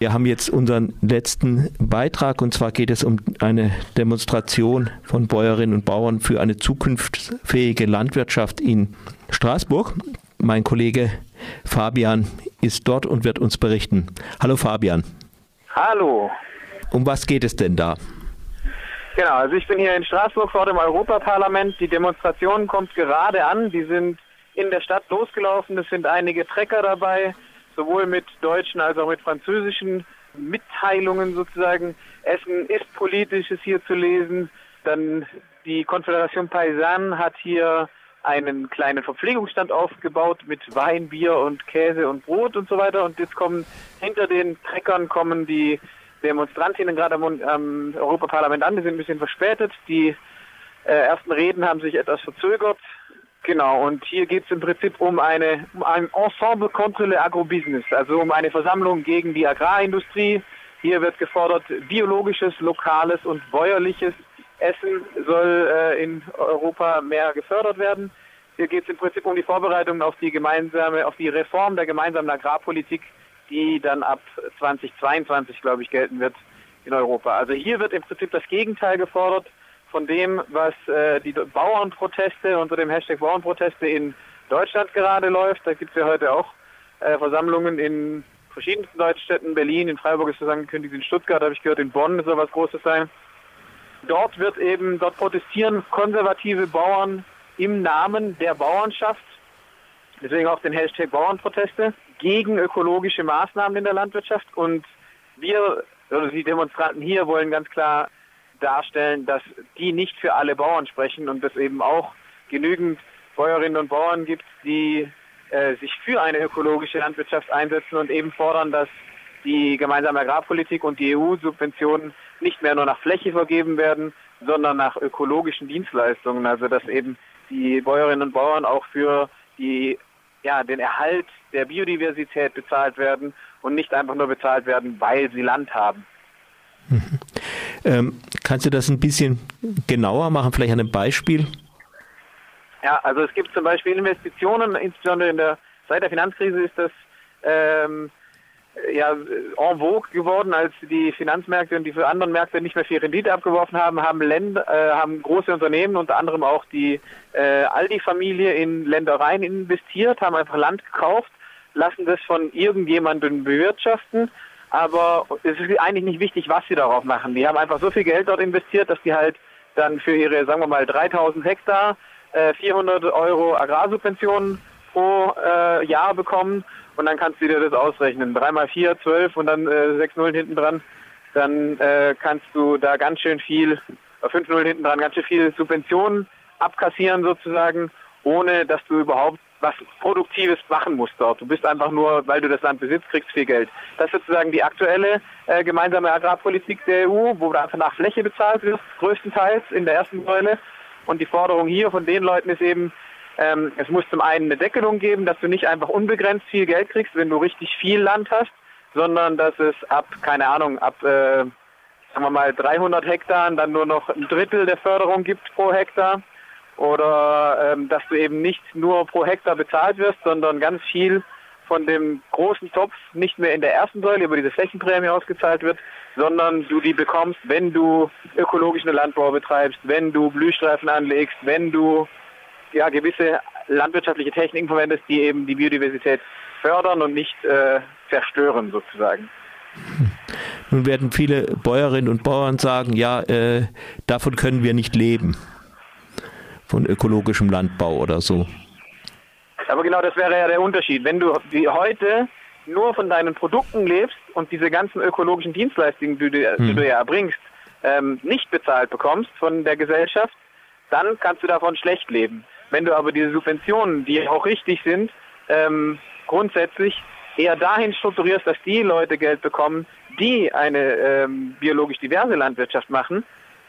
Wir haben jetzt unseren letzten Beitrag und zwar geht es um eine Demonstration von Bäuerinnen und Bauern für eine zukunftsfähige Landwirtschaft in Straßburg. Mein Kollege Fabian ist dort und wird uns berichten. Hallo Fabian. Hallo. Um was geht es denn da? Genau, also ich bin hier in Straßburg vor dem Europaparlament. Die Demonstration kommt gerade an. Die sind in der Stadt losgelaufen. Es sind einige Trecker dabei sowohl mit deutschen als auch mit französischen Mitteilungen sozusagen. Essen ist politisch, ist hier zu lesen. Dann die Konföderation Paysanne hat hier einen kleinen Verpflegungsstand aufgebaut mit Wein, Bier und Käse und Brot und so weiter. Und jetzt kommen hinter den Treckern kommen die Demonstrantinnen gerade am, am Europaparlament an. Die sind ein bisschen verspätet. Die äh, ersten Reden haben sich etwas verzögert. Genau, und hier geht es im Prinzip um, eine, um ein Ensemble contre le Agrobusiness, also um eine Versammlung gegen die Agrarindustrie. Hier wird gefordert, biologisches, lokales und bäuerliches Essen soll äh, in Europa mehr gefördert werden. Hier geht es im Prinzip um die Vorbereitung auf die gemeinsame, auf die Reform der gemeinsamen Agrarpolitik, die dann ab 2022, glaube ich, gelten wird in Europa. Also hier wird im Prinzip das Gegenteil gefordert von dem, was äh, die Bauernproteste unter dem Hashtag Bauernproteste in Deutschland gerade läuft. Da gibt es ja heute auch äh, Versammlungen in verschiedensten Deutschstädten. Berlin, in Freiburg ist das angekündigt, in Stuttgart habe ich gehört, in Bonn soll was Großes sein. Dort wird eben, dort protestieren konservative Bauern im Namen der Bauernschaft, deswegen auch den Hashtag Bauernproteste, gegen ökologische Maßnahmen in der Landwirtschaft. Und wir, oder die Demonstranten hier, wollen ganz klar darstellen, dass die nicht für alle Bauern sprechen und es eben auch genügend Bäuerinnen und Bauern gibt, die äh, sich für eine ökologische Landwirtschaft einsetzen und eben fordern, dass die gemeinsame Agrarpolitik und die EU-Subventionen nicht mehr nur nach Fläche vergeben werden, sondern nach ökologischen Dienstleistungen. Also dass eben die Bäuerinnen und Bauern auch für die, ja, den Erhalt der Biodiversität bezahlt werden und nicht einfach nur bezahlt werden, weil sie Land haben. Ähm, kannst du das ein bisschen genauer machen, vielleicht an einem Beispiel? Ja, also es gibt zum Beispiel Investitionen, insbesondere in der seit der Finanzkrise ist das ähm, ja en vogue geworden, als die Finanzmärkte und die für anderen Märkte nicht mehr viel Rendite abgeworfen haben, haben Länder, äh, haben große Unternehmen, unter anderem auch die äh, Aldi-Familie in Ländereien investiert, haben einfach Land gekauft, lassen das von irgendjemandem bewirtschaften aber es ist eigentlich nicht wichtig, was sie darauf machen. Die haben einfach so viel Geld dort investiert, dass die halt dann für ihre, sagen wir mal, 3000 Hektar äh, 400 Euro Agrarsubventionen pro äh, Jahr bekommen und dann kannst du dir das ausrechnen. 3 mal 4, 12 und dann äh, 6 Nullen hinten dran. Dann äh, kannst du da ganz schön viel, 5 Nullen hinten dran, ganz schön viel Subventionen abkassieren sozusagen, ohne dass du überhaupt was Produktives machen musst dort. Du bist einfach nur, weil du das Land besitzt, kriegst viel Geld. Das ist sozusagen die aktuelle äh, gemeinsame Agrarpolitik der EU, wo einfach nach Fläche bezahlt wirst, größtenteils in der ersten Säule. Und die Forderung hier von den Leuten ist eben, ähm, es muss zum einen eine Deckelung geben, dass du nicht einfach unbegrenzt viel Geld kriegst, wenn du richtig viel Land hast, sondern dass es ab, keine Ahnung, ab, äh, sagen wir mal, 300 Hektar dann nur noch ein Drittel der Förderung gibt pro Hektar oder ähm, dass du eben nicht nur pro Hektar bezahlt wirst, sondern ganz viel von dem großen Topf nicht mehr in der ersten Säule über diese Flächenprämie ausgezahlt wird, sondern du die bekommst, wenn du ökologischen Landbau betreibst, wenn du Blühstreifen anlegst, wenn du ja gewisse landwirtschaftliche Techniken verwendest, die eben die Biodiversität fördern und nicht äh, zerstören sozusagen. Nun werden viele Bäuerinnen und Bauern sagen, ja, äh, davon können wir nicht leben von ökologischem Landbau oder so. Aber genau das wäre ja der Unterschied. Wenn du wie heute nur von deinen Produkten lebst und diese ganzen ökologischen Dienstleistungen, die du, hm. die du ja erbringst, ähm, nicht bezahlt bekommst von der Gesellschaft, dann kannst du davon schlecht leben. Wenn du aber diese Subventionen, die auch richtig sind, ähm, grundsätzlich eher dahin strukturierst, dass die Leute Geld bekommen, die eine ähm, biologisch diverse Landwirtschaft machen,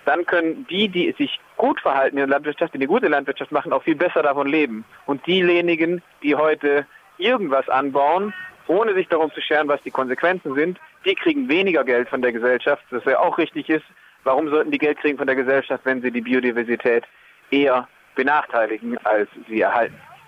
dann können die, die sich gut verhalten in der Landwirtschaft, die eine gute Landwirtschaft machen, auch viel besser davon leben. Und diejenigen, die heute irgendwas anbauen, ohne sich darum zu scheren, was die Konsequenzen sind, die kriegen weniger Geld von der Gesellschaft, das ja auch richtig ist. Warum sollten die Geld kriegen von der Gesellschaft, wenn sie die Biodiversität eher benachteiligen, als sie erhalten?